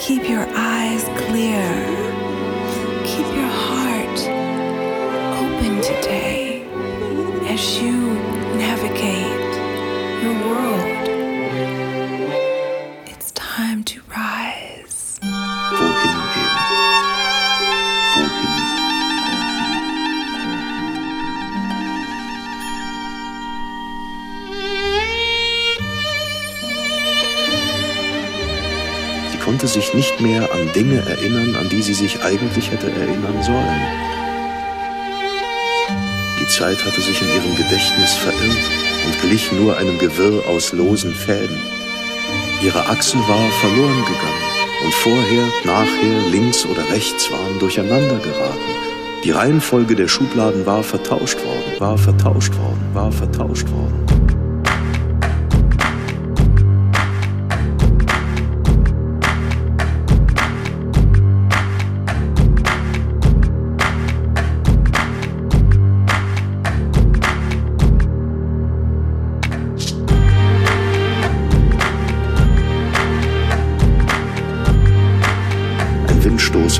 Keep your eyes clear. Keep your heart open today as you navigate your world. Sich nicht mehr an Dinge erinnern, an die sie sich eigentlich hätte erinnern sollen. Die Zeit hatte sich in ihrem Gedächtnis verirrt und glich nur einem Gewirr aus losen Fäden. Ihre Achse war verloren gegangen und vorher, nachher, links oder rechts waren durcheinander geraten. Die Reihenfolge der Schubladen war vertauscht worden, war vertauscht worden, war vertauscht worden.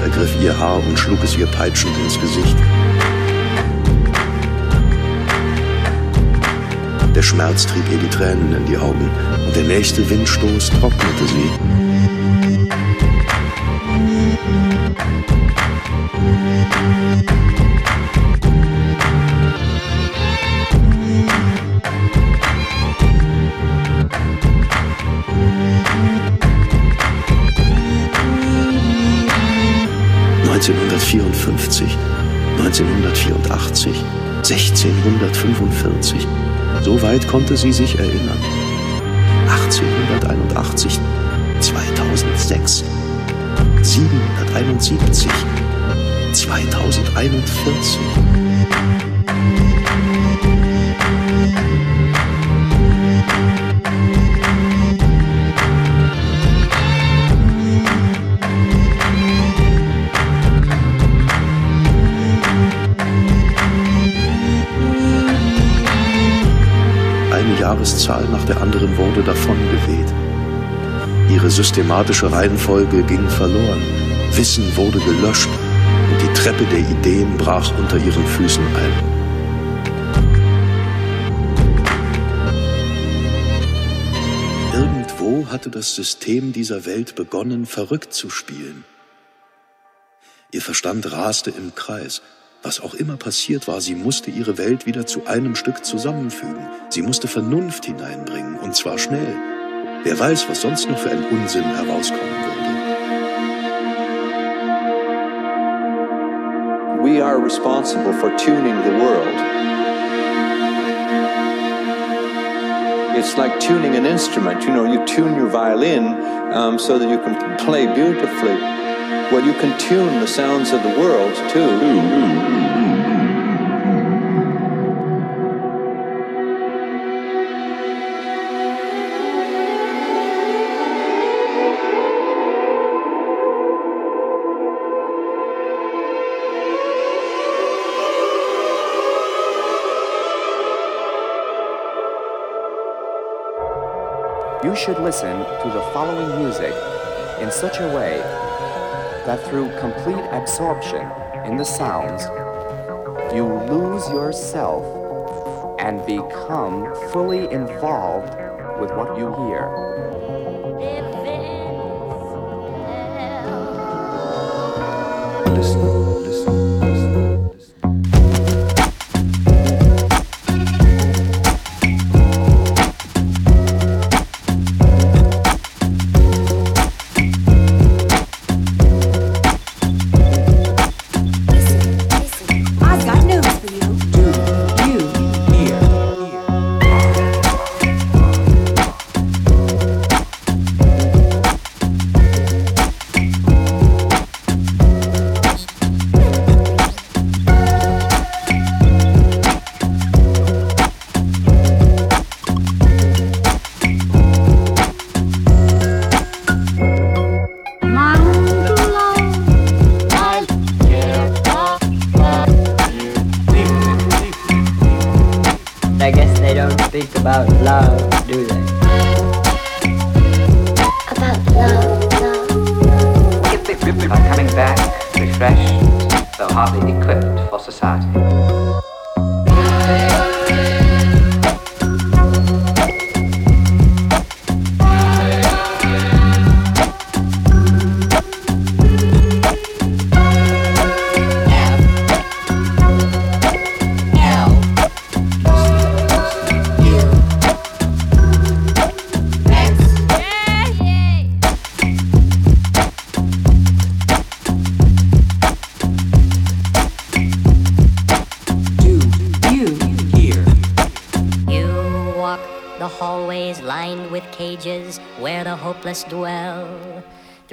Ergriff ihr Haar und schlug es ihr peitschend ins Gesicht. Der Schmerz trieb ihr die Tränen in die Augen und der nächste Windstoß trocknete sie. ...1954, 1984, 1645. So weit konnte sie sich erinnern. 1881, 2006, 771, 2041. Jahreszahl nach der anderen wurde davongeweht. Ihre systematische Reihenfolge ging verloren. Wissen wurde gelöscht und die Treppe der Ideen brach unter ihren Füßen ein. Irgendwo hatte das System dieser Welt begonnen, verrückt zu spielen. Ihr Verstand raste im Kreis. Was auch immer passiert war, sie musste ihre Welt wieder zu einem Stück zusammenfügen. Sie musste Vernunft hineinbringen, und zwar schnell. Wer weiß, was sonst noch für ein Unsinn herauskommen würde. We are responsible for tuning the world. It's like tuning an instrument. You know, you tune your violin um, so that you can play beautifully. Well, you can tune the sounds of the world too. You should listen to the following music in such a way that through complete absorption in the sounds, you lose yourself and become fully involved with what you hear.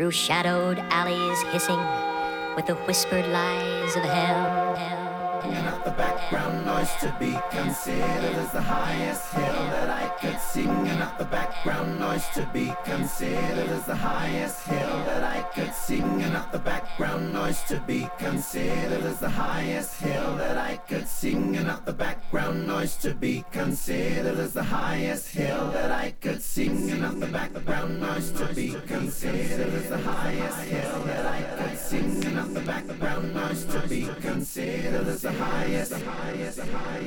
Through shadowed alleys hissing with the whispered lies of hell. hell, hell. Not the background noise to be considered as the highest hill that I could sing, and not the background noise to be considered as the highest hill that I could sing, and not the background noise to be considered as the highest hill that I could sing, not the background noise to be considered as the highest hill that I could sing, and not the background noise to be considered as the highest hill that I could sing, and not the background noise to be considered as the highest, the highest, highest,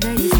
загорит.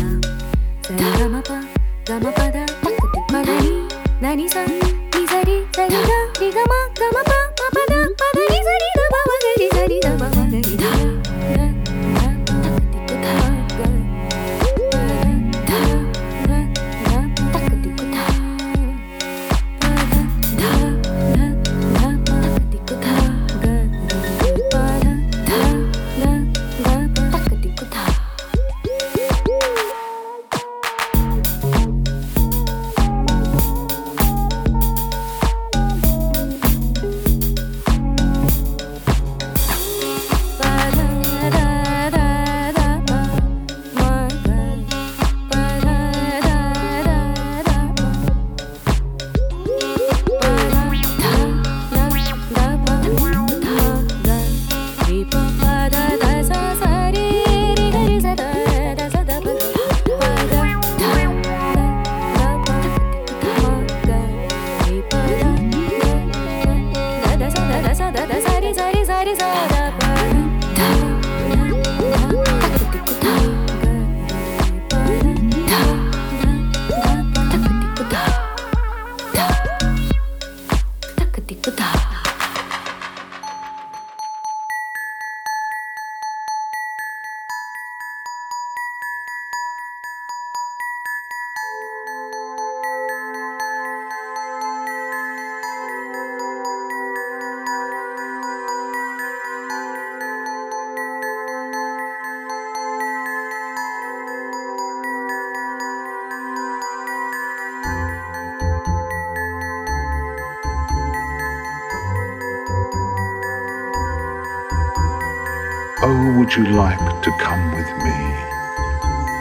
Would you like to come with me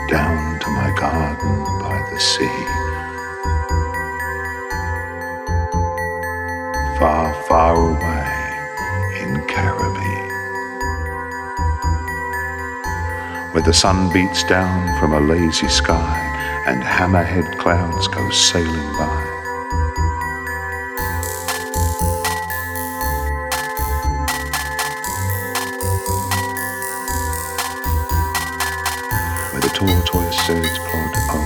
down to my garden by the sea? Far, far away in Caribbean, where the sun beats down from a lazy sky and hammerhead clouds go sailing by. Tortoise birds plod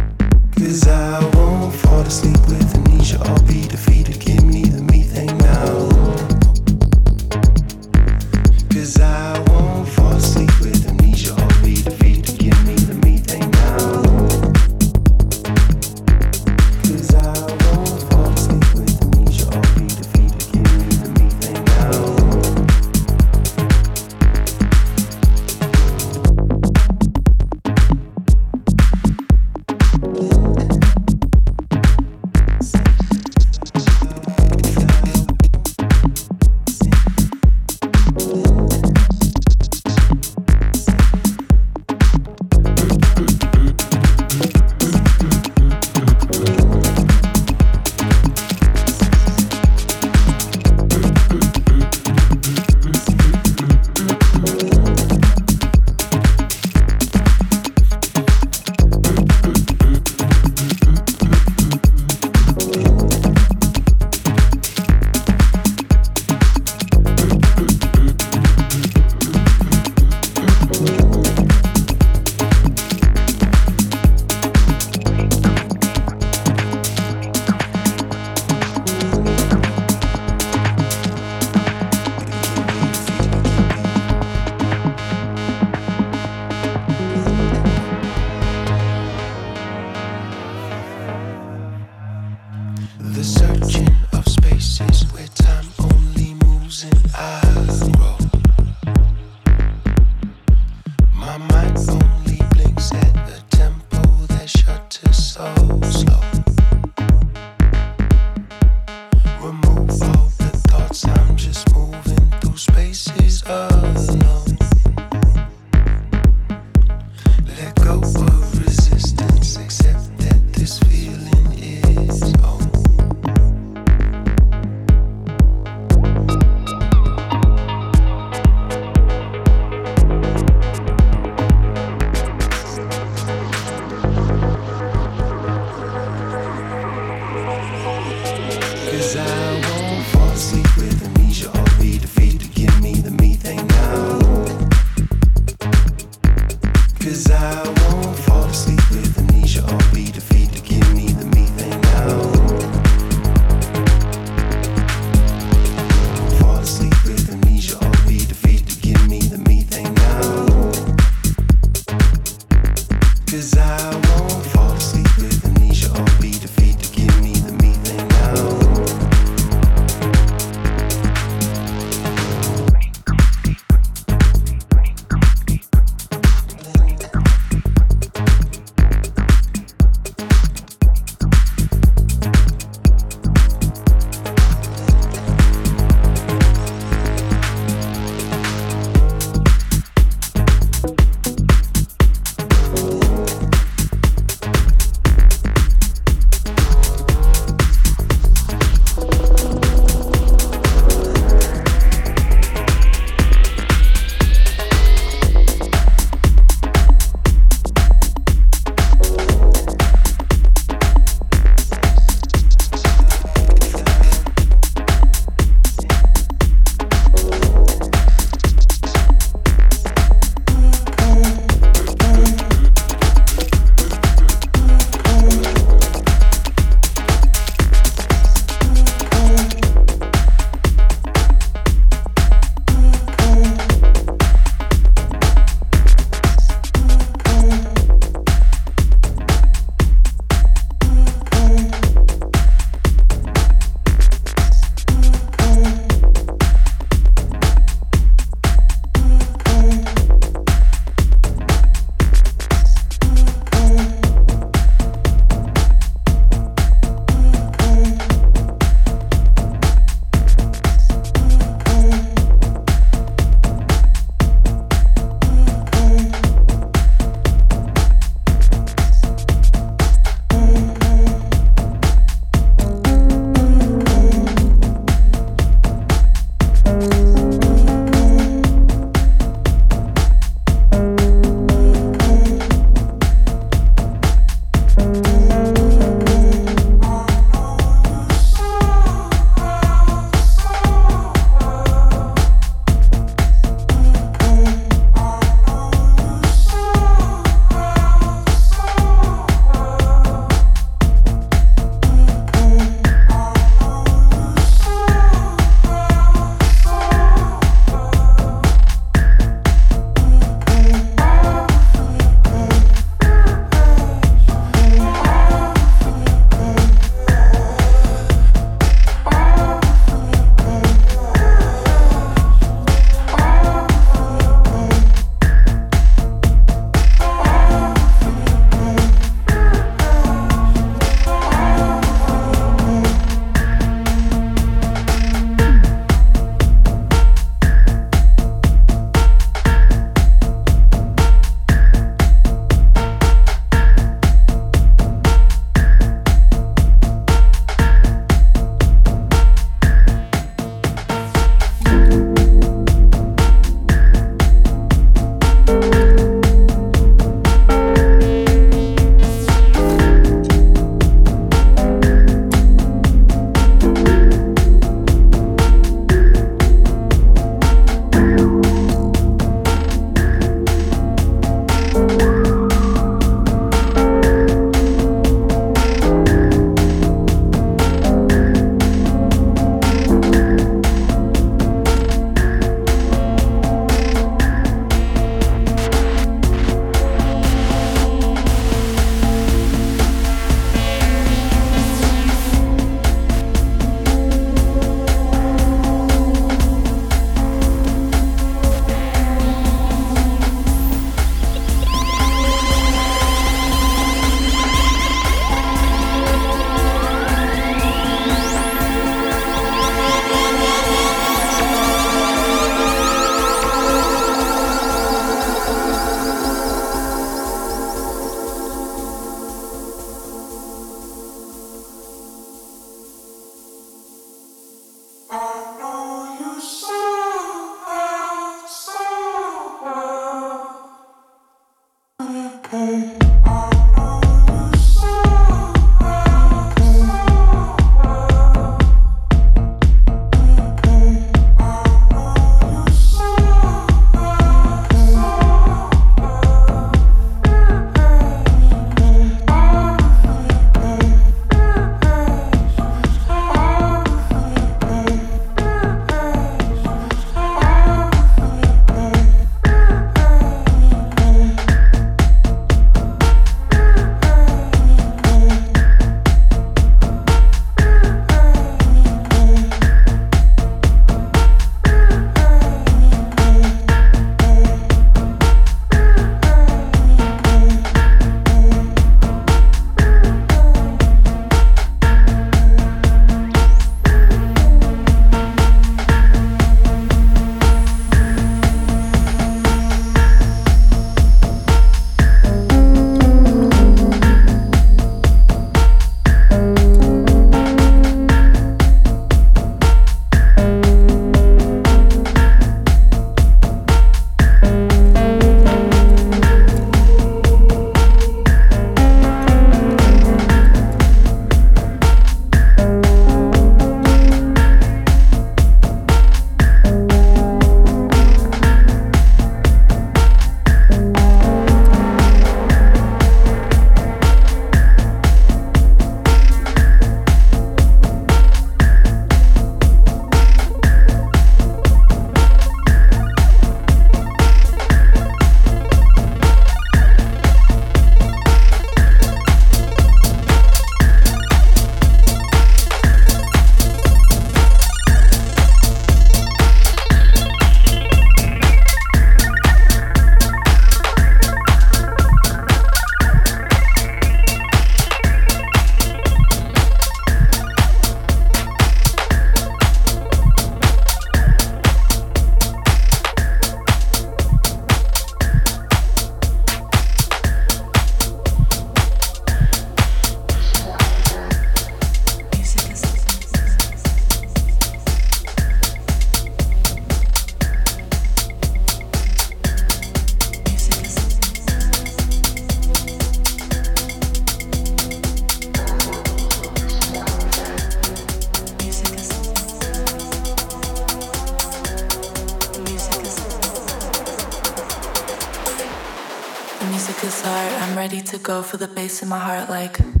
music is art. I'm ready to go for the bass in my heart, like.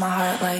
my heart like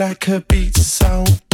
like a beat sound.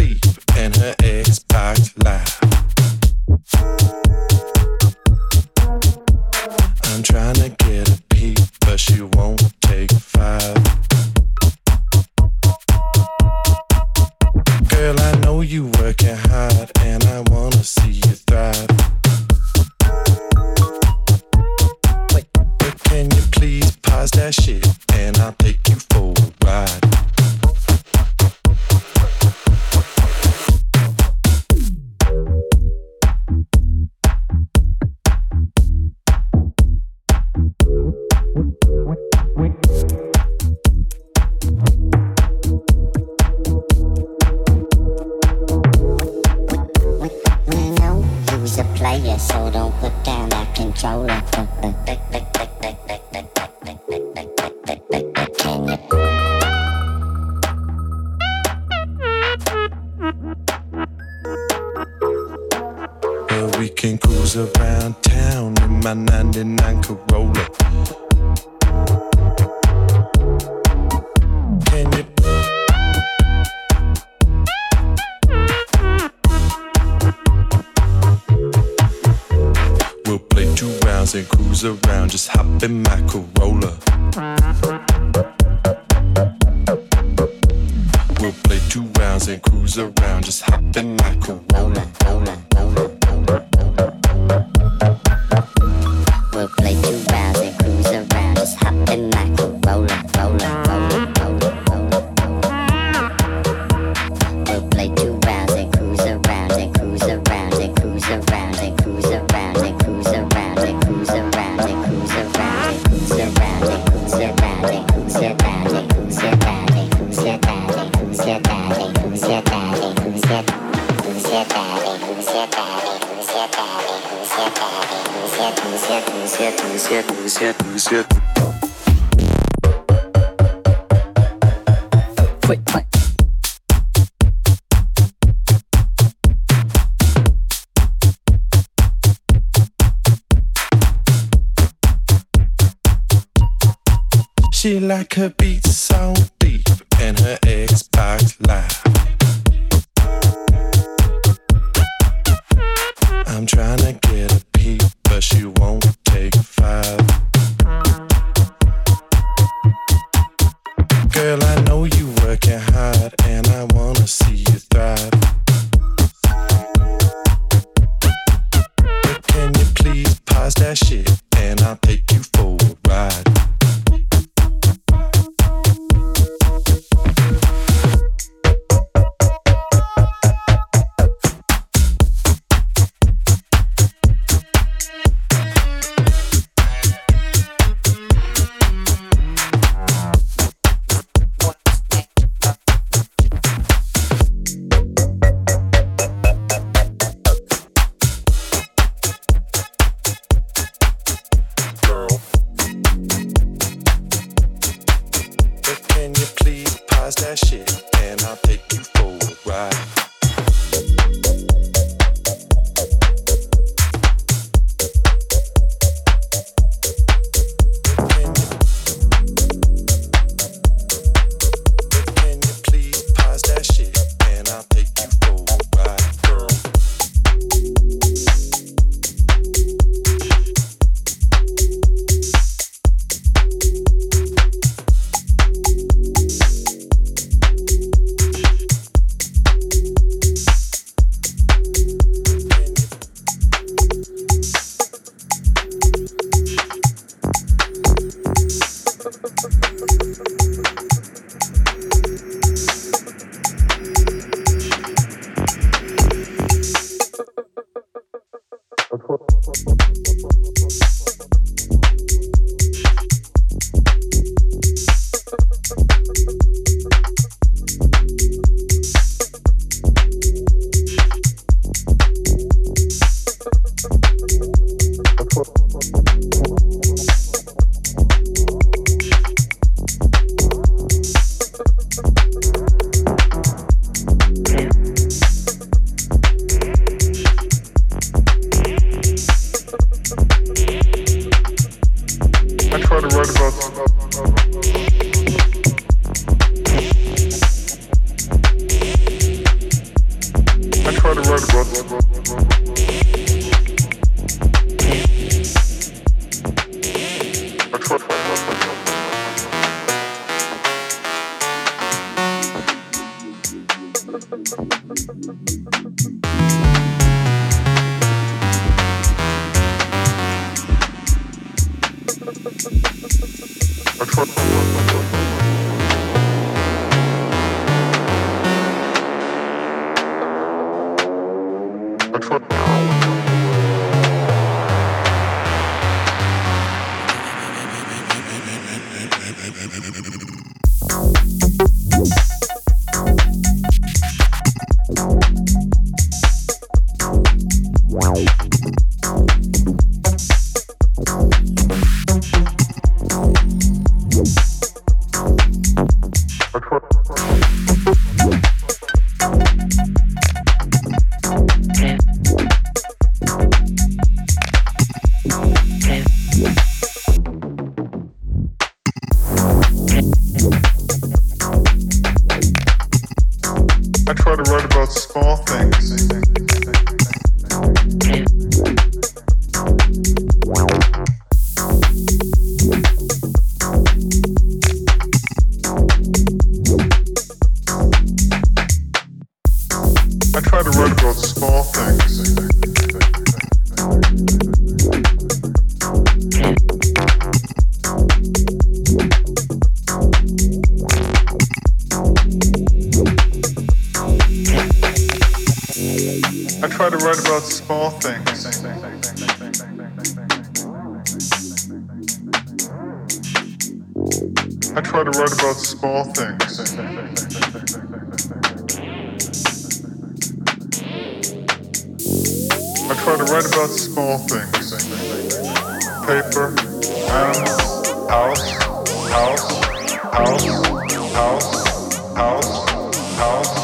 small things. I try to write about small things. Paper, animals, house, house, house, house, house, house.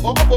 You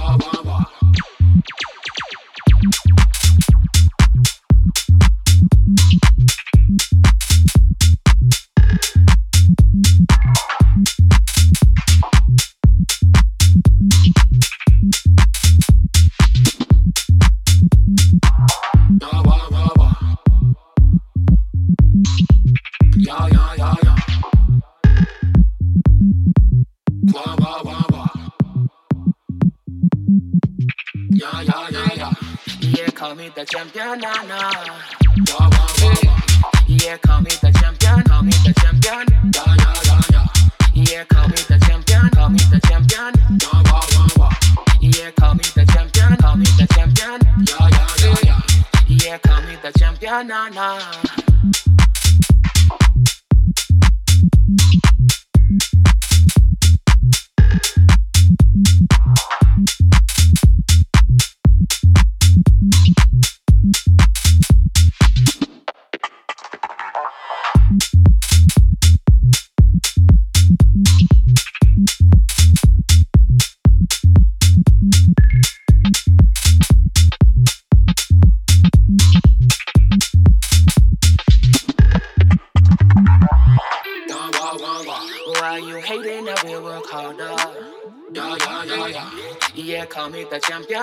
Yeah, champion, nah, Yeah, call me the champion, call me the champion. Yeah, yeah, yeah, yeah. Yeah, call me the champion, call me the champion. Wah, wah, wah, wah. Yeah, call me the champion, call me the champion. Yeah, yeah, yeah, yeah. Yeah, call me the champion, nah, nah.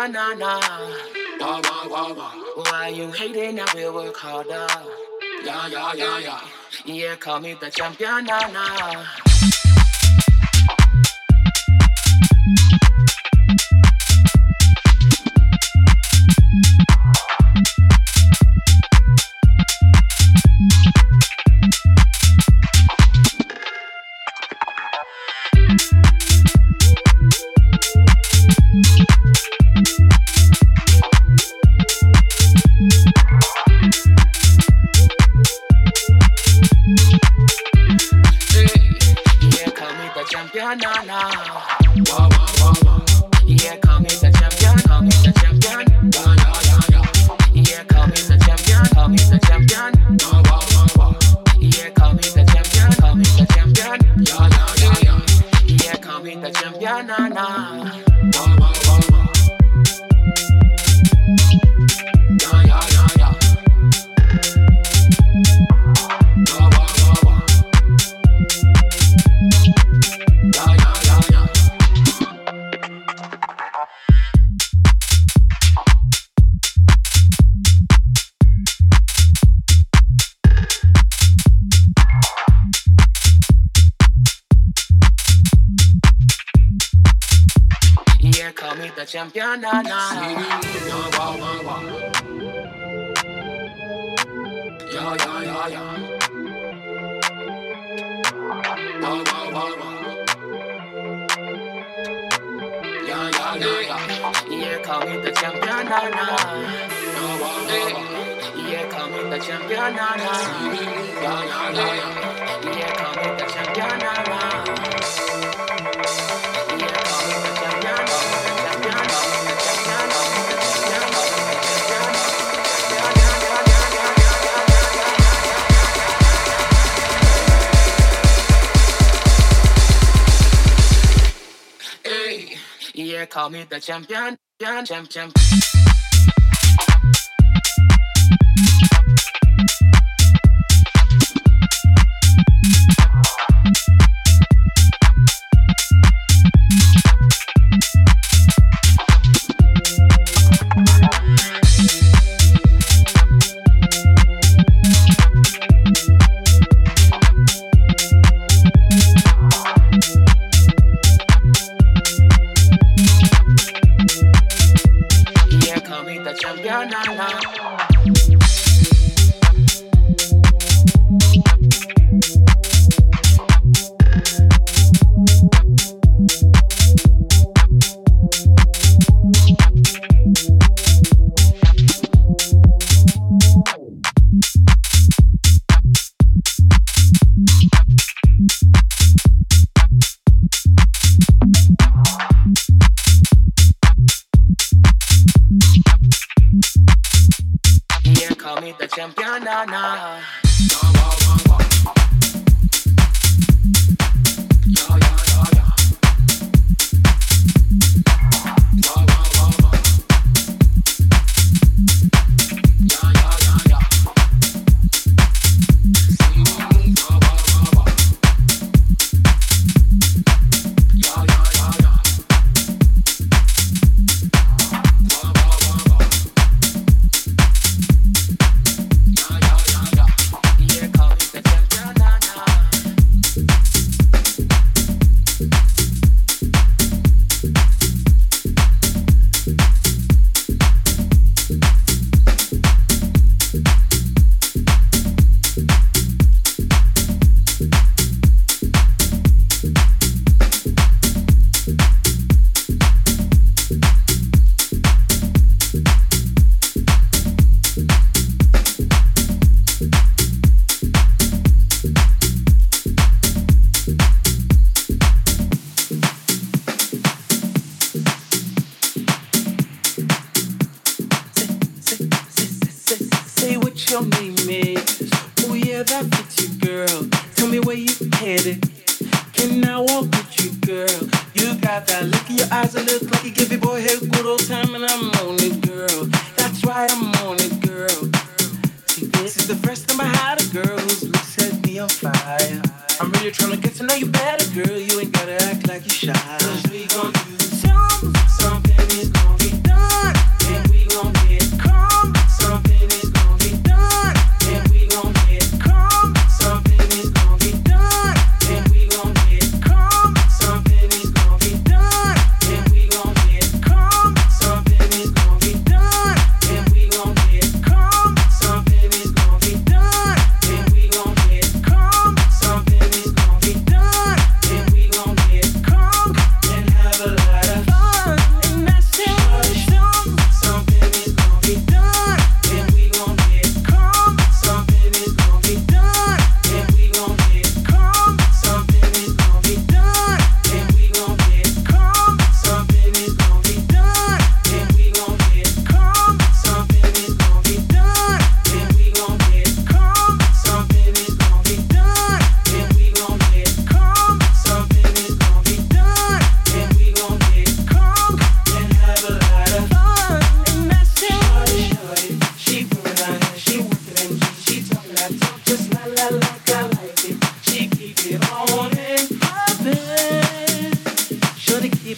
Na na nah. Wah, wah, wah, wah. Why you hating? I will work harder. Yeah, yeah, yeah, yeah. Yeah, call me the champion, nah, nah. the champion, champion, champion.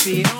Shorty